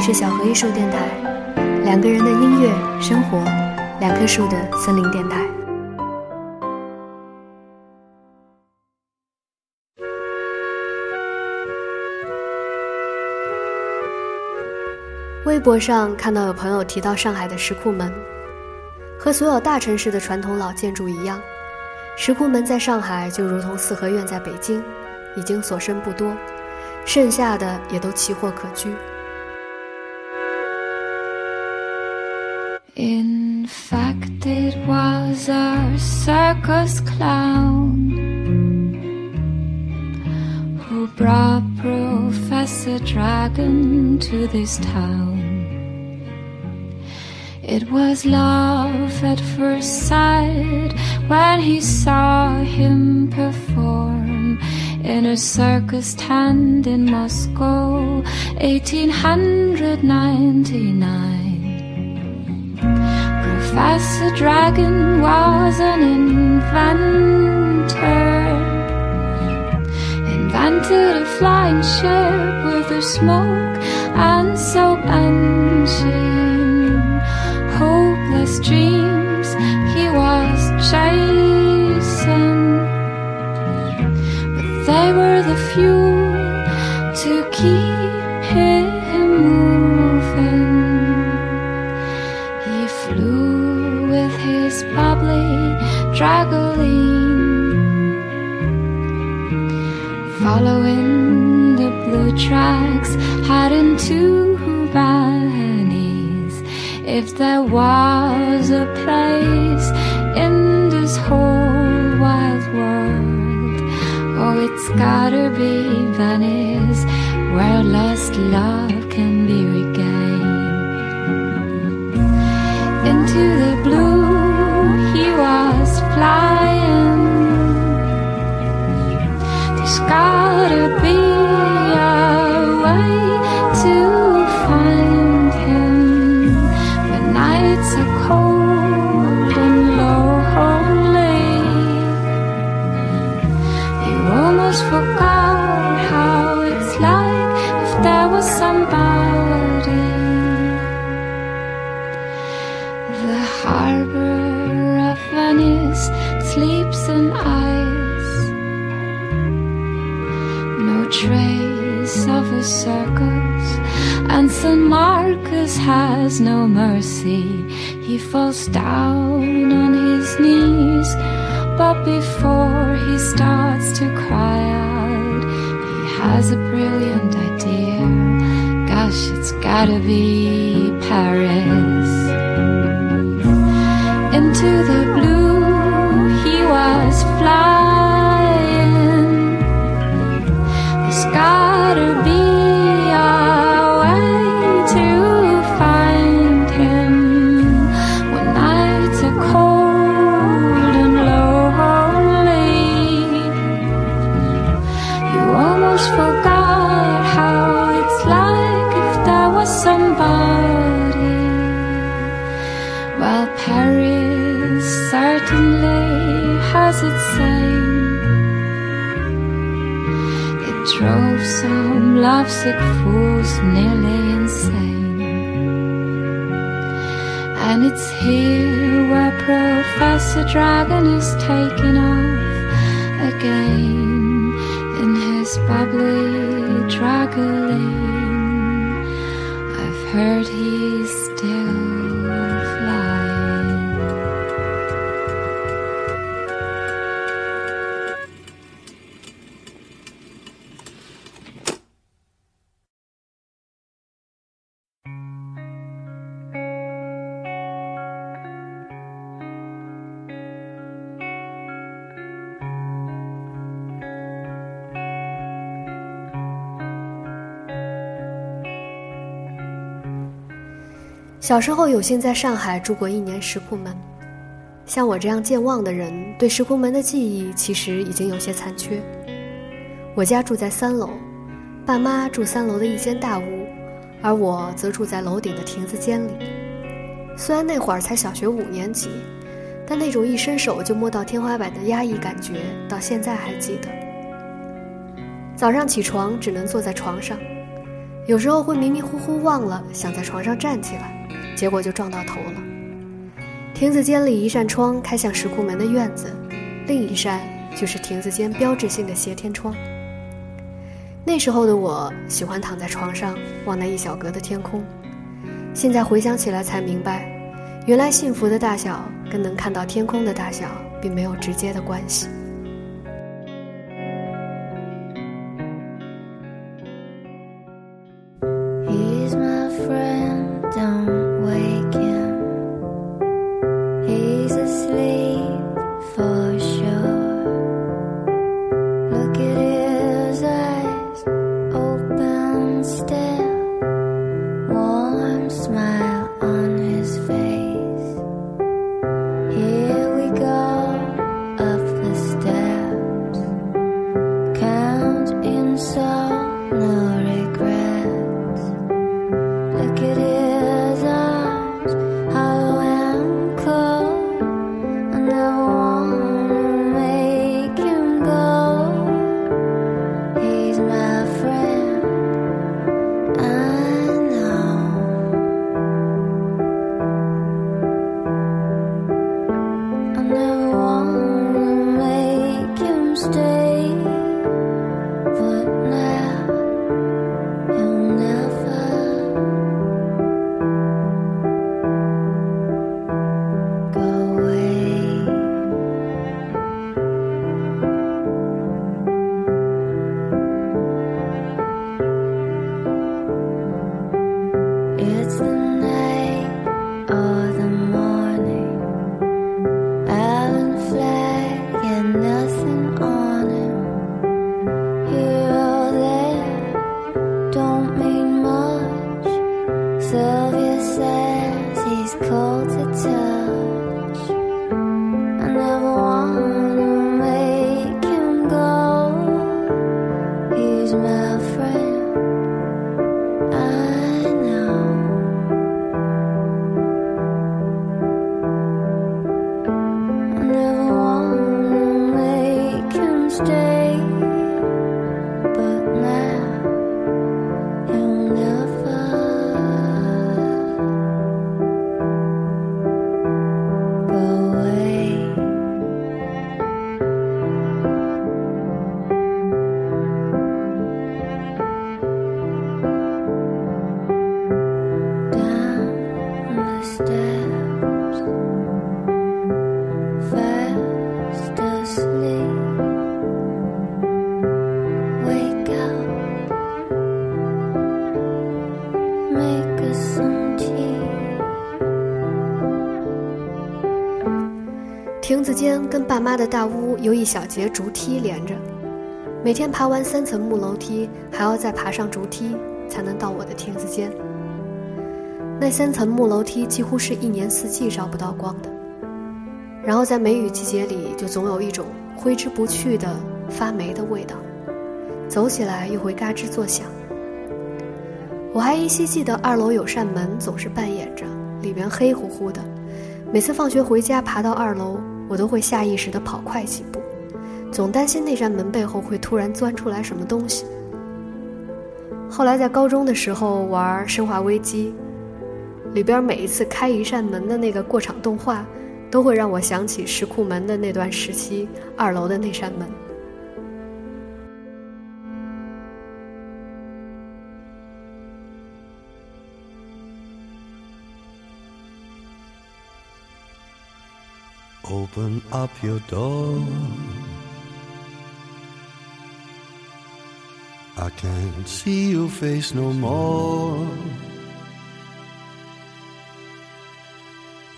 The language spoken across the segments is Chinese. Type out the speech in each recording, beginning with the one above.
是小河艺术电台，两个人的音乐生活，两棵树的森林电台。微博上看到有朋友提到上海的石库门，和所有大城市的传统老建筑一样，石库门在上海就如同四合院在北京，已经所剩不多，剩下的也都奇货可居。In fact, it was a circus clown who brought Professor Dragon to this town. It was love at first sight when he saw him perform in a circus tent in Moscow, 1899. Professor Dragon was an inventor. Invented a flying ship with a smoke and soap engine. Hopeless dreams he was chasing. But they were the fuel St. Marcus has no mercy. He falls down on his knees, but before he starts to cry out, he has a brilliant idea. Gosh, it's gotta be Paris into the Professor Dragon is taking 小时候有幸在上海住过一年石库门，像我这样健忘的人，对石库门的记忆其实已经有些残缺。我家住在三楼，爸妈住三楼的一间大屋，而我则住在楼顶的亭子间里。虽然那会儿才小学五年级，但那种一伸手就摸到天花板的压抑感觉，到现在还记得。早上起床只能坐在床上，有时候会迷迷糊糊忘了想在床上站起来，结果就撞到头了。亭子间里一扇窗开向石库门的院子，另一扇就是亭子间标志性的斜天窗。那时候的我喜欢躺在床上望那一小格的天空，现在回想起来才明白，原来幸福的大小跟能看到天空的大小并没有直接的关系。cold. 亭子间跟爸妈的大屋有一小节竹梯连着，每天爬完三层木楼梯，还要再爬上竹梯才能到我的亭子间。那三层木楼梯几乎是一年四季照不到光的，然后在梅雨季节里，就总有一种挥之不去的发霉的味道，走起来又会嘎吱作响。我还依稀记得二楼有扇门总是半掩着，里面黑乎乎的，每次放学回家爬到二楼。我都会下意识的跑快几步，总担心那扇门背后会突然钻出来什么东西。后来在高中的时候玩《生化危机》，里边每一次开一扇门的那个过场动画，都会让我想起石库门的那段时期二楼的那扇门。Open up your door. I can't see your face no more.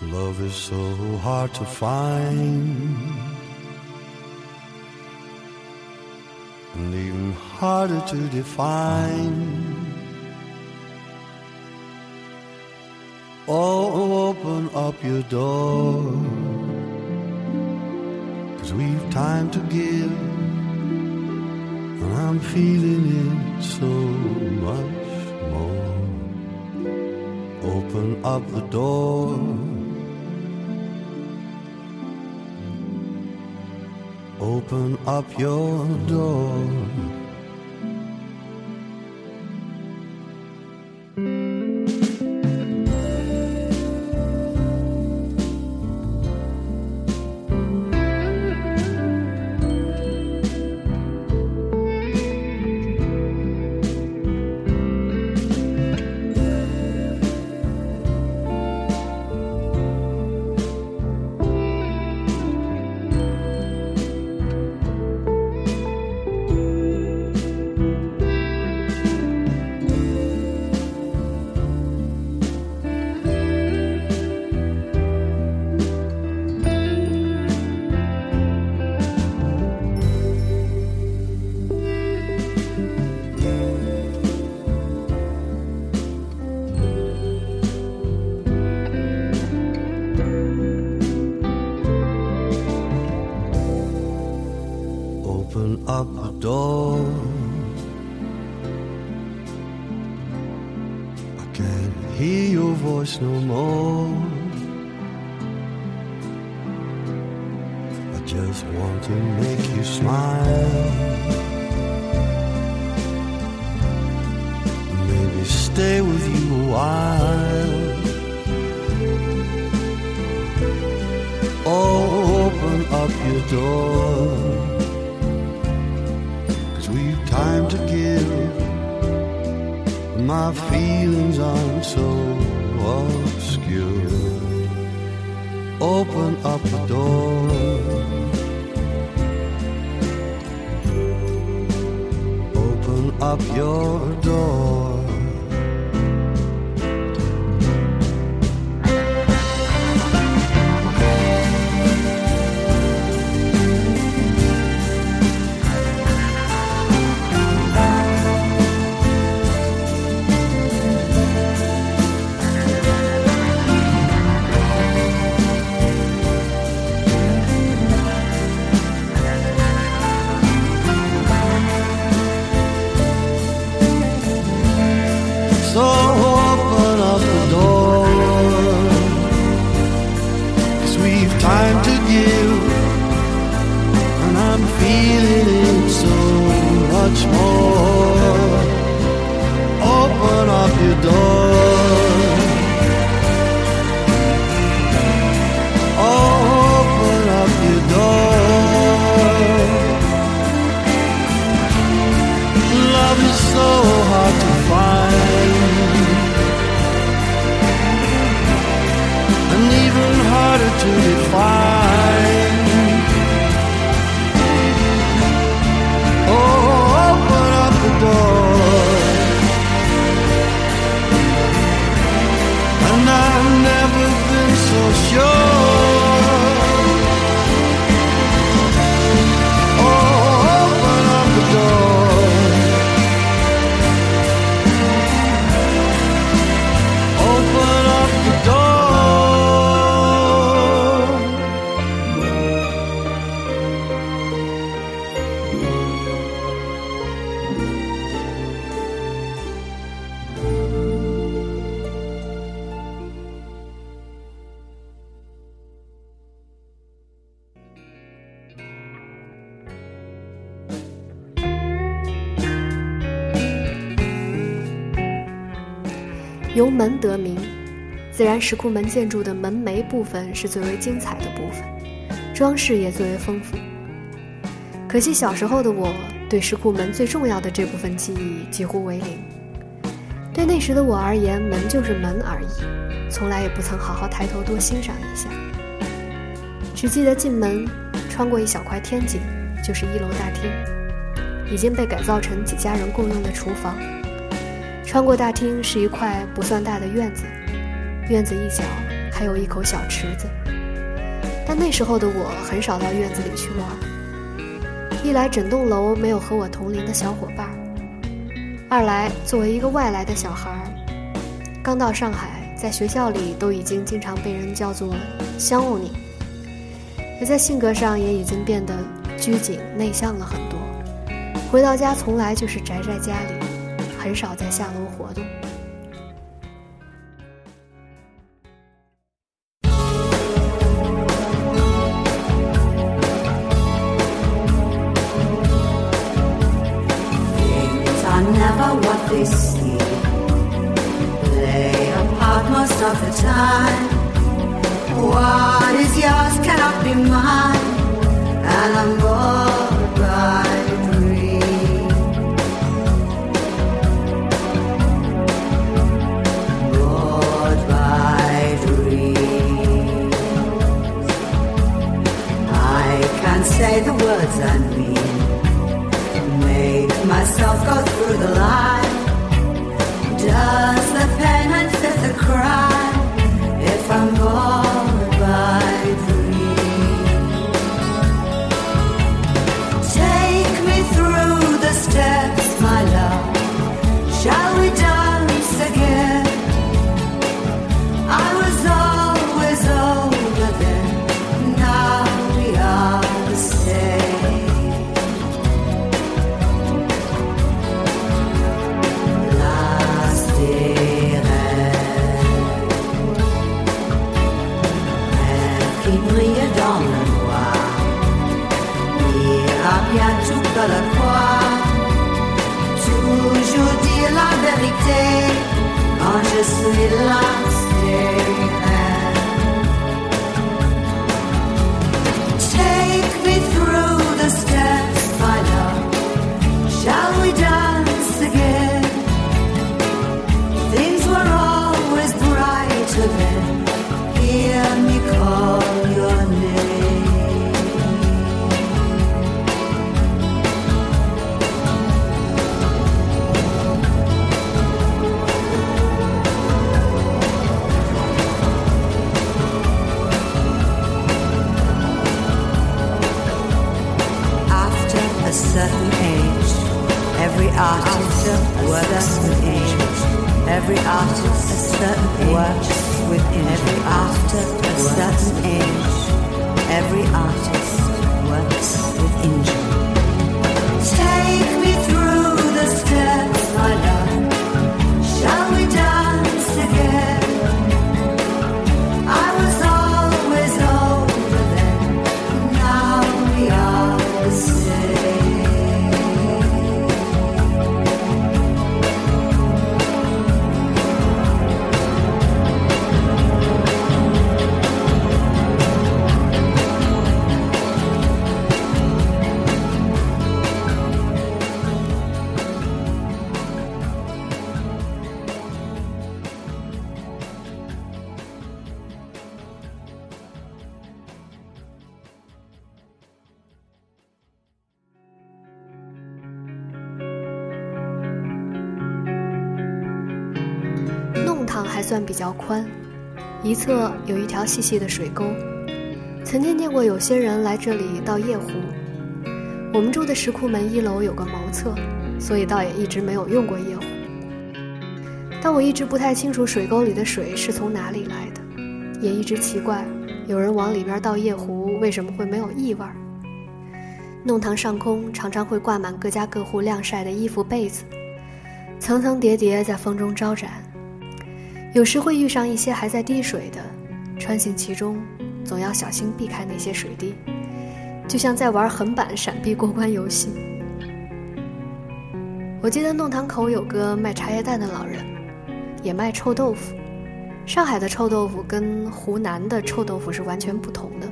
Love is so hard to find, and even harder to define. Oh, open up your door. We've time to give. And I'm feeling it so much more. Open up the door. Open up your door voice no more. I just want to make you smile. Maybe stay with you a while. Oh, open up your door. Cause we've time to give. My feelings aren't so obscure. Open up the door. Open up your door. 由门得名，自然石库门建筑的门楣部分是最为精彩的部分，装饰也最为丰富。可惜小时候的我对石库门最重要的这部分记忆几乎为零。对那时的我而言，门就是门而已，从来也不曾好好抬头多欣赏一下。只记得进门，穿过一小块天井，就是一楼大厅，已经被改造成几家人共用的厨房。穿过大厅是一块不算大的院子，院子一角还有一口小池子。但那时候的我很少到院子里去玩，一来整栋楼没有和我同龄的小伙伴，二来作为一个外来的小孩，刚到上海，在学校里都已经经常被人叫做“香欧你”，而在性格上也已经变得拘谨内向了很多。回到家从来就是宅在家里。很少在下楼活动。Can't say the words I mean make myself go through the line. Does the penance fit the crime if I'm bored this little life. 侧有一条细细的水沟。曾经见过有些人来这里倒夜壶。我们住的石库门一楼有个茅厕，所以倒也一直没有用过夜壶。但我一直不太清楚水沟里的水是从哪里来的，也一直奇怪有人往里边倒夜壶为什么会没有异味儿。弄堂上空常常会挂满各家各户晾晒的衣服被子，层层叠叠在风中招展。有时会遇上一些还在滴水的，穿行其中总要小心避开那些水滴，就像在玩横版闪避过关游戏。我记得弄堂口有个卖茶叶蛋的老人，也卖臭豆腐。上海的臭豆腐跟湖南的臭豆腐是完全不同的，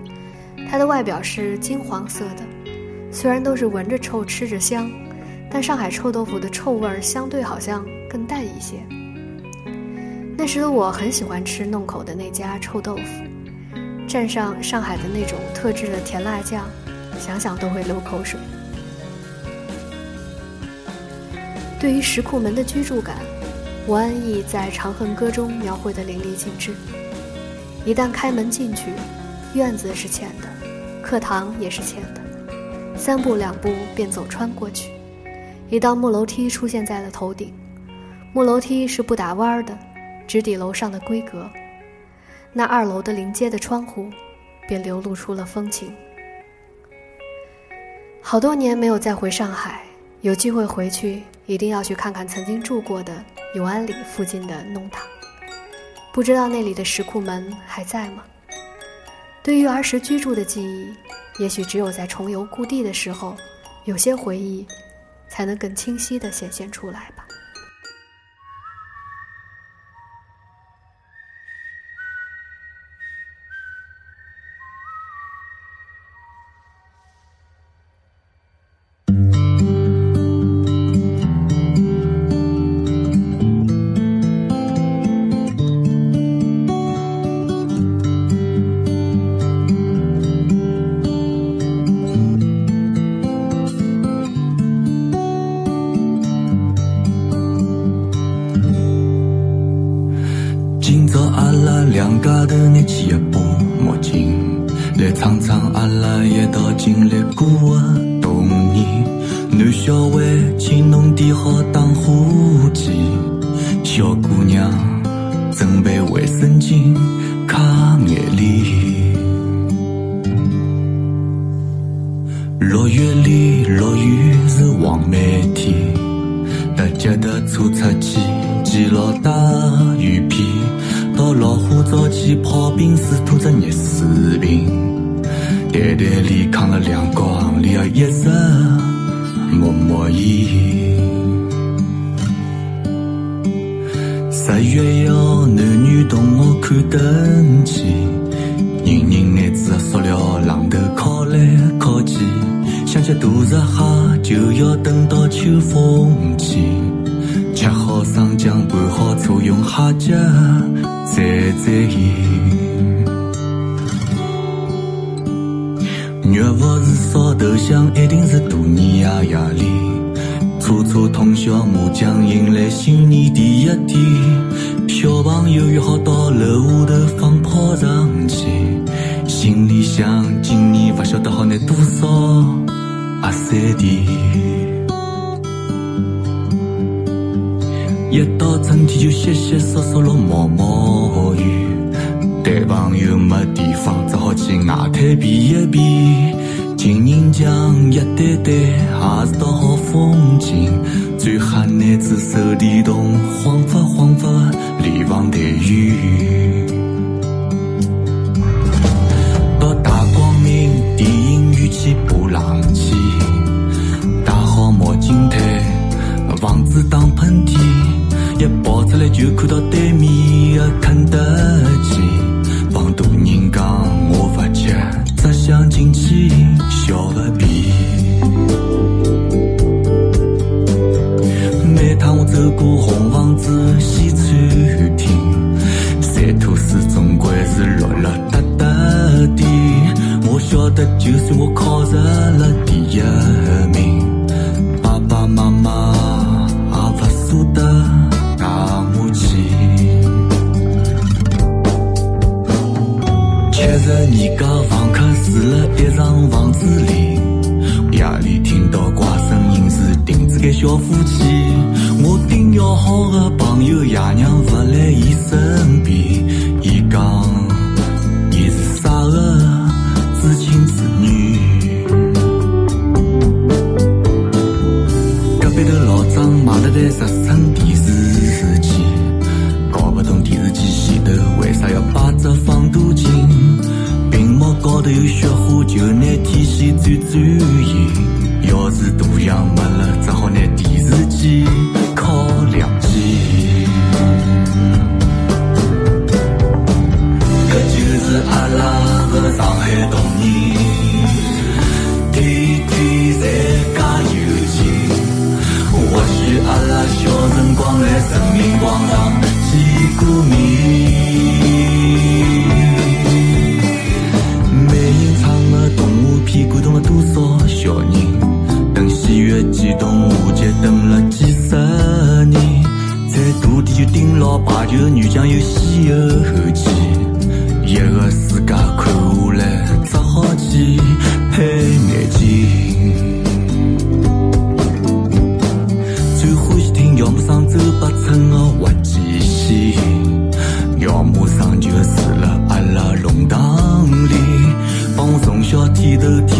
它的外表是金黄色的，虽然都是闻着臭吃着香，但上海臭豆腐的臭味儿相对好像更淡一些。那时的我很喜欢吃弄口的那家臭豆腐，蘸上上海的那种特制的甜辣酱，想想都会流口水。对于石库门的居住感，吴安忆在《长恨歌》中描绘的淋漓尽致。一旦开门进去，院子是浅的，课堂也是浅的，三步两步便走穿过去，一道木楼梯出现在了头顶。木楼梯是不打弯儿的。直抵楼上的闺阁，那二楼的临街的窗户，便流露出了风情。好多年没有再回上海，有机会回去，一定要去看看曾经住过的永安里附近的弄堂。不知道那里的石库门还在吗？对于儿时居住的记忆，也许只有在重游故地的时候，有些回忆，才能更清晰地显现出来吧。黄梅天，大家的坐出去，系牢大雨披，到老虎灶去泡冰水，拖着热水瓶，袋袋里扛了两包行李啊，一直默默伊。十月一号，男女同学看灯去，人人拿着塑料榔头靠来靠去。想吃大闸蟹，就要等到秋风起。吃好生姜，拌好醋，用虾饺蘸蘸盐。肉勿是烧头香，一定是大年夜夜里。搓搓通宵麻将，迎来新年第一天。小朋友约好到楼下头放炮仗去，心里想今年勿晓得好拿多少。山地，一到春天就淅淅嗦嗦落毛毛雨，台朋友没地方，只好去外滩避一避。情人墙一对对，也是道好风景。最吓男子手提桶晃发晃发，连房带雨。行だって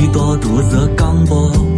多姿多姿，刚。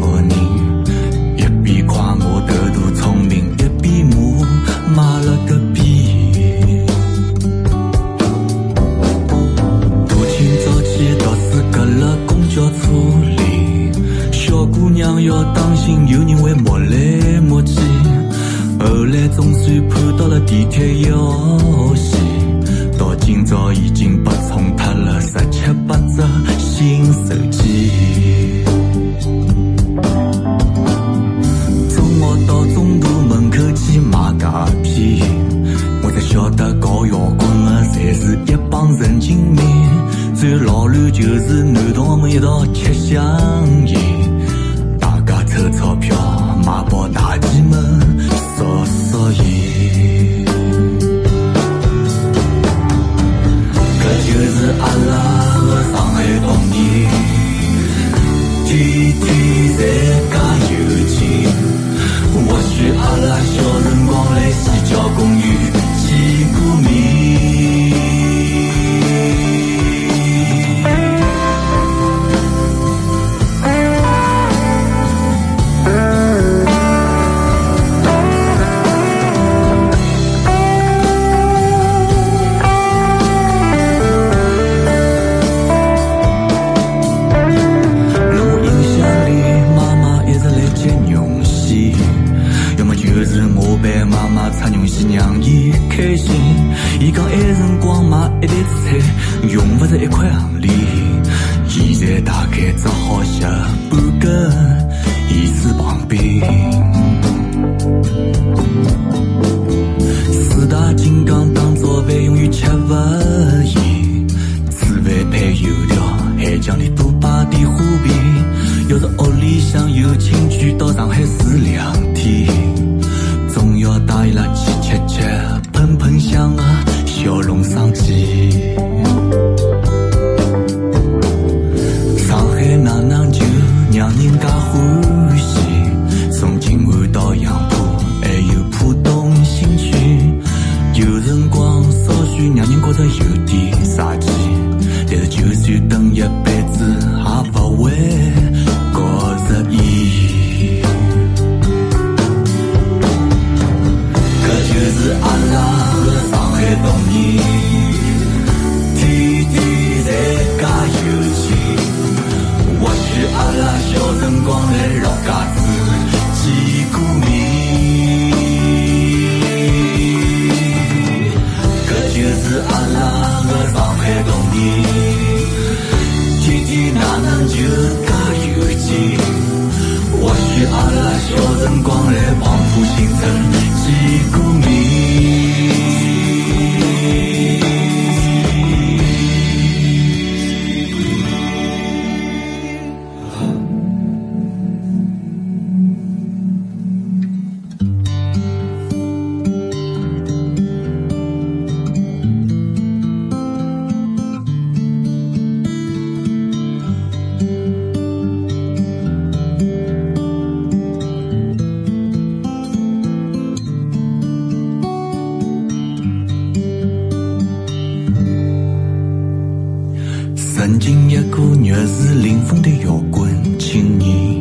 曾经一个玉树临风的摇滚青年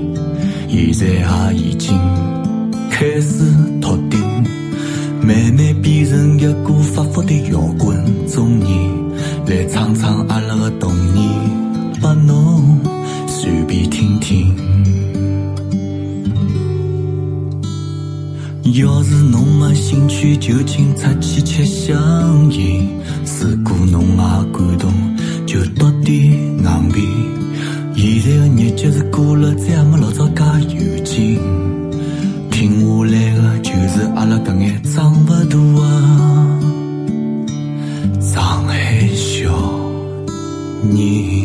现在也已经开始秃顶慢慢变成一个发福的摇滚中年来唱唱阿拉的童年把侬随便听听。要是侬没兴趣就请出去吃宵夜如果侬也感动就多点硬币，现在的日节是过了，再也没老早加有劲，挺下来个就是阿拉搿眼长不大的上海小人。